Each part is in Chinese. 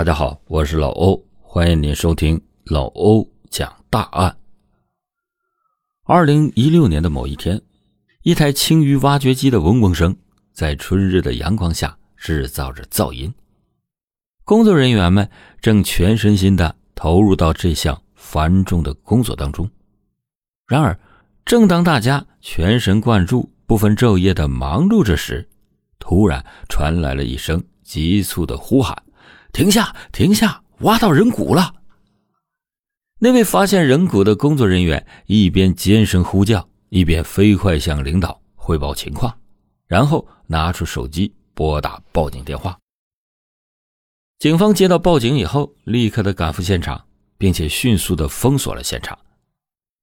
大家好，我是老欧，欢迎您收听老欧讲大案。二零一六年的某一天，一台青于挖掘机的嗡嗡声在春日的阳光下制造着噪音。工作人员们正全身心的投入到这项繁重的工作当中。然而，正当大家全神贯注、不分昼夜的忙碌着时，突然传来了一声急促的呼喊。停下！停下！挖到人骨了！那位发现人骨的工作人员一边尖声呼叫，一边飞快向领导汇报情况，然后拿出手机拨打报警电话。警方接到报警以后，立刻的赶赴现场，并且迅速的封锁了现场。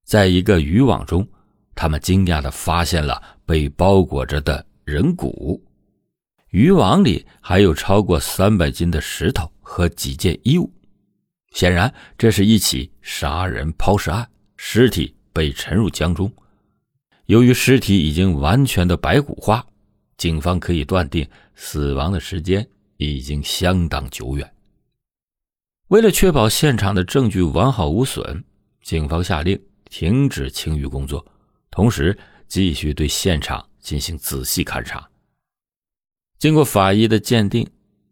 在一个渔网中，他们惊讶的发现了被包裹着的人骨。渔网里还有超过三百斤的石头和几件衣物，显然这是一起杀人抛尸案，尸体被沉入江中。由于尸体已经完全的白骨化，警方可以断定死亡的时间已经相当久远。为了确保现场的证据完好无损，警方下令停止清鱼工作，同时继续对现场进行仔细勘查。经过法医的鉴定，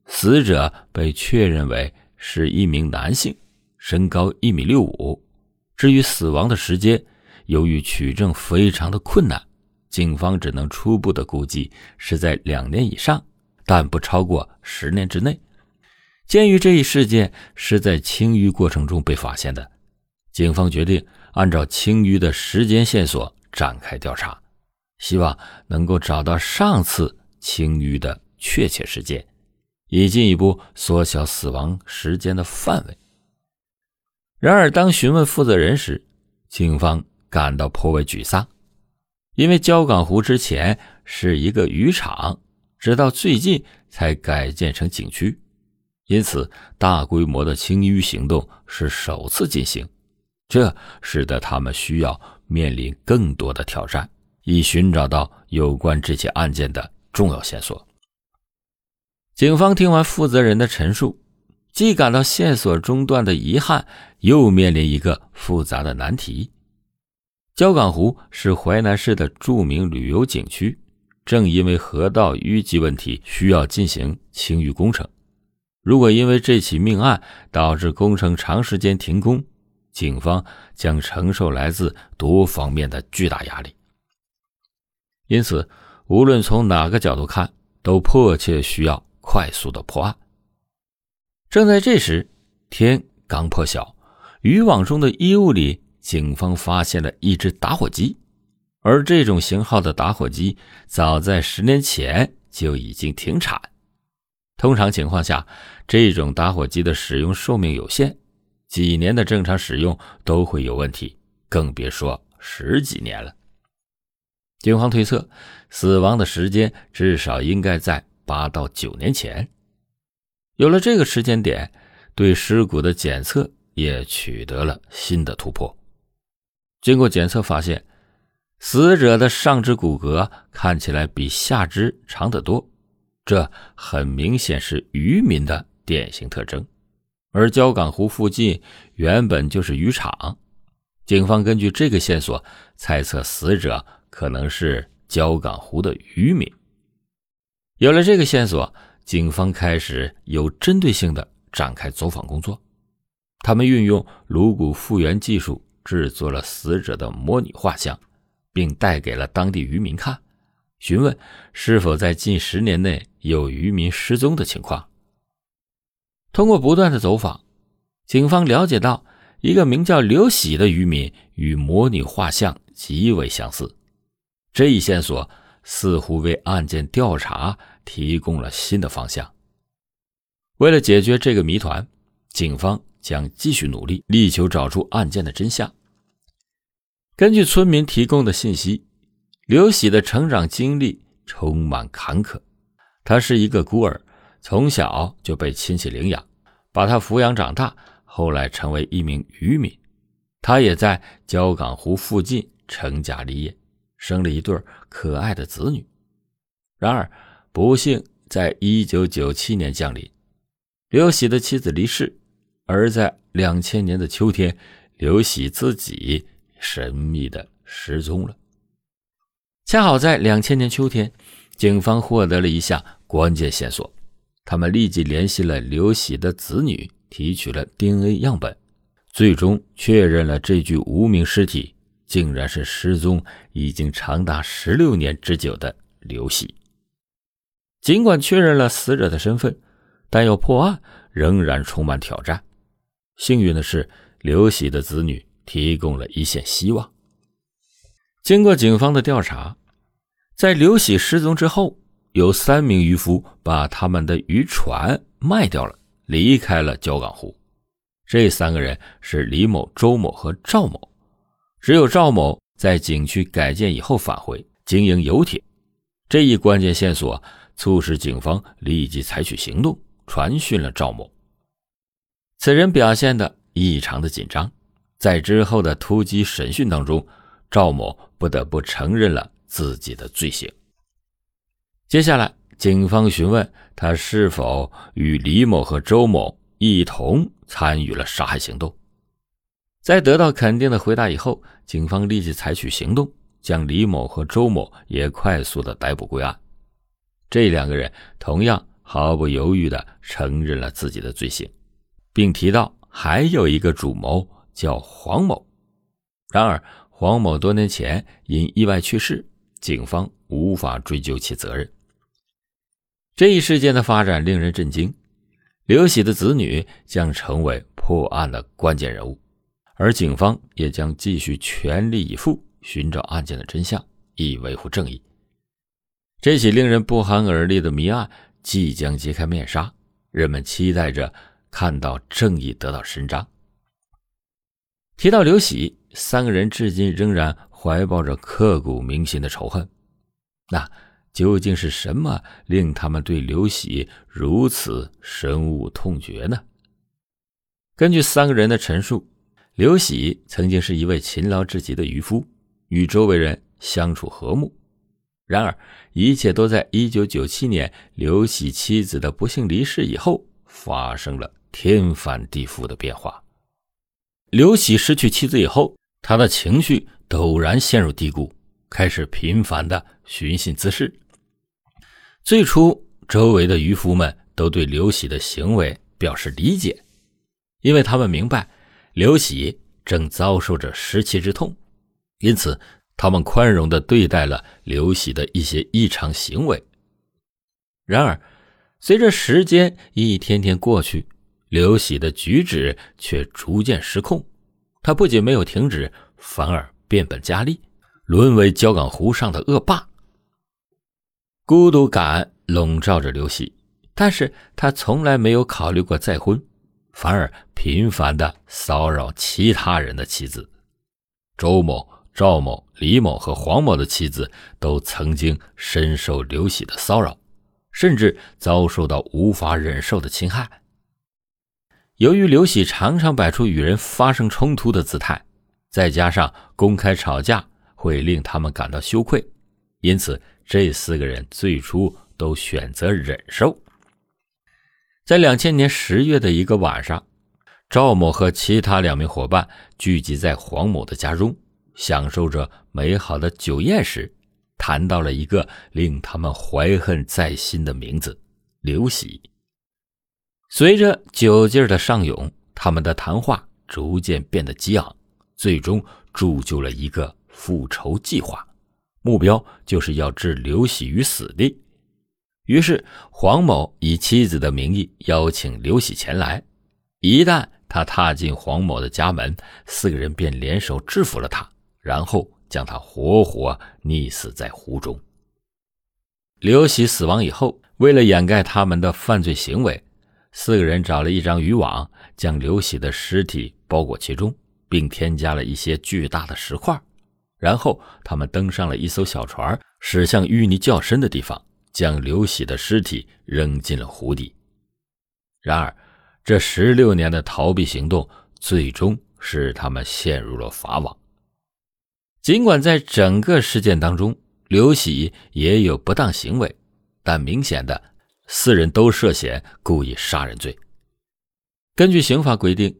死者被确认为是一名男性，身高一米六五。至于死亡的时间，由于取证非常的困难，警方只能初步的估计是在两年以上，但不超过十年之内。鉴于这一事件是在清淤过程中被发现的，警方决定按照清淤的时间线索展开调查，希望能够找到上次。清淤的确切时间，以进一步缩小死亡时间的范围。然而，当询问负责人时，警方感到颇为沮丧，因为焦港湖之前是一个渔场，直到最近才改建成景区，因此大规模的清淤行动是首次进行，这使得他们需要面临更多的挑战，以寻找到有关这起案件的。重要线索。警方听完负责人的陈述，既感到线索中断的遗憾，又面临一个复杂的难题。焦港湖是淮南市的著名旅游景区，正因为河道淤积问题需要进行清淤工程。如果因为这起命案导致工程长时间停工，警方将承受来自多方面的巨大压力。因此。无论从哪个角度看，都迫切需要快速的破案。正在这时，天刚破晓，渔网中的衣物里，警方发现了一只打火机，而这种型号的打火机早在十年前就已经停产。通常情况下，这种打火机的使用寿命有限，几年的正常使用都会有问题，更别说十几年了。警方推测，死亡的时间至少应该在八到九年前。有了这个时间点，对尸骨的检测也取得了新的突破。经过检测发现，死者的上肢骨骼看起来比下肢长得多，这很明显是渔民的典型特征。而焦港湖附近原本就是渔场，警方根据这个线索猜测死者。可能是焦港湖的渔民。有了这个线索，警方开始有针对性的展开走访工作。他们运用颅骨复原技术制作了死者的模拟画像，并带给了当地渔民看，询问是否在近十年内有渔民失踪的情况。通过不断的走访，警方了解到一个名叫刘喜的渔民与模拟画像极为相似。这一线索似乎为案件调查提供了新的方向。为了解决这个谜团，警方将继续努力，力求找出案件的真相。根据村民提供的信息，刘喜的成长经历充满坎坷。他是一个孤儿，从小就被亲戚领养，把他抚养长大，后来成为一名渔民。他也在焦港湖附近成家立业。生了一对可爱的子女，然而不幸在一九九七年降临。刘喜的妻子离世，而在两千年的秋天，刘喜自己神秘的失踪了。恰好在两千年秋天，警方获得了一项关键线索，他们立即联系了刘喜的子女，提取了 DNA 样本，最终确认了这具无名尸体竟然是失踪已经长达十六年之久的刘喜。尽管确认了死者的身份，但要破案仍然充满挑战。幸运的是，刘喜的子女提供了一线希望。经过警方的调查，在刘喜失踪之后，有三名渔夫把他们的渔船卖掉了，离开了焦港湖。这三个人是李某、周某和赵某，只有赵某在景区改建以后返回经营游艇。这一关键线索。促使警方立即采取行动，传讯了赵某。此人表现的异常的紧张，在之后的突击审讯当中，赵某不得不承认了自己的罪行。接下来，警方询问他是否与李某和周某一同参与了杀害行动。在得到肯定的回答以后，警方立即采取行动，将李某和周某也快速的逮捕归案。这两个人同样毫不犹豫地承认了自己的罪行，并提到还有一个主谋叫黄某。然而，黄某多年前因意外去世，警方无法追究其责任。这一事件的发展令人震惊，刘喜的子女将成为破案的关键人物，而警方也将继续全力以赴寻找案件的真相，以维护正义。这起令人不寒而栗的谜案即将揭开面纱，人们期待着看到正义得到伸张。提到刘喜，三个人至今仍然怀抱着刻骨铭心的仇恨。那究竟是什么令他们对刘喜如此深恶痛绝呢？根据三个人的陈述，刘喜曾经是一位勤劳至极的渔夫，与周围人相处和睦。然而，一切都在一九九七年刘喜妻子的不幸离世以后发生了天翻地覆的变化。刘喜失去妻子以后，他的情绪陡然陷入低谷，开始频繁的寻衅滋事。最初，周围的渔夫们都对刘喜的行为表示理解，因为他们明白刘喜正遭受着失妻之痛，因此。他们宽容的对待了刘喜的一些异常行为。然而，随着时间一天天过去，刘喜的举止却逐渐失控。他不仅没有停止，反而变本加厉，沦为焦港湖上的恶霸。孤独感笼罩着刘喜，但是他从来没有考虑过再婚，反而频繁的骚扰其他人的妻子，周某。赵某、李某和黄某的妻子都曾经深受刘喜的骚扰，甚至遭受到无法忍受的侵害。由于刘喜常常摆出与人发生冲突的姿态，再加上公开吵架会令他们感到羞愧，因此这四个人最初都选择忍受。在两千年十月的一个晚上，赵某和其他两名伙伴聚集在黄某的家中。享受着美好的酒宴时，谈到了一个令他们怀恨在心的名字——刘喜。随着酒劲儿的上涌，他们的谈话逐渐变得激昂，最终铸就了一个复仇计划，目标就是要置刘喜于死地。于是，黄某以妻子的名义邀请刘喜前来，一旦他踏进黄某的家门，四个人便联手制服了他。然后将他活活溺死在湖中。刘喜死亡以后，为了掩盖他们的犯罪行为，四个人找了一张渔网，将刘喜的尸体包裹其中，并添加了一些巨大的石块。然后他们登上了一艘小船，驶向淤泥较深的地方，将刘喜的尸体扔进了湖底。然而，这十六年的逃避行动，最终使他们陷入了法网。尽管在整个事件当中，刘喜也有不当行为，但明显的，四人都涉嫌故意杀人罪，根据刑法规定，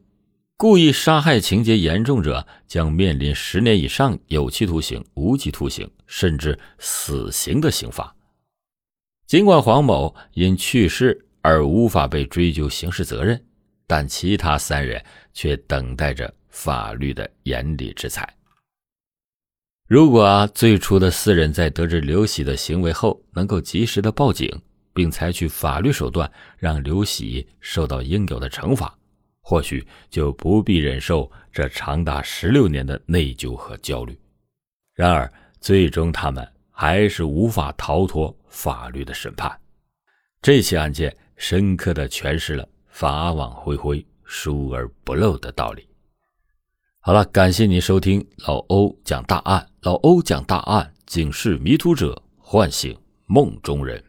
故意杀害情节严重者将面临十年以上有期徒刑、无期徒刑，甚至死刑的刑罚。尽管黄某因去世而无法被追究刑事责任，但其他三人却等待着法律的严厉制裁。如果最初的四人在得知刘喜的行为后，能够及时的报警，并采取法律手段让刘喜受到应有的惩罚，或许就不必忍受这长达十六年的内疚和焦虑。然而，最终他们还是无法逃脱法律的审判。这起案件深刻的诠释了“法网恢恢，疏而不漏”的道理。好了，感谢您收听老欧讲大案。老欧讲大案，警示迷途者，唤醒梦中人。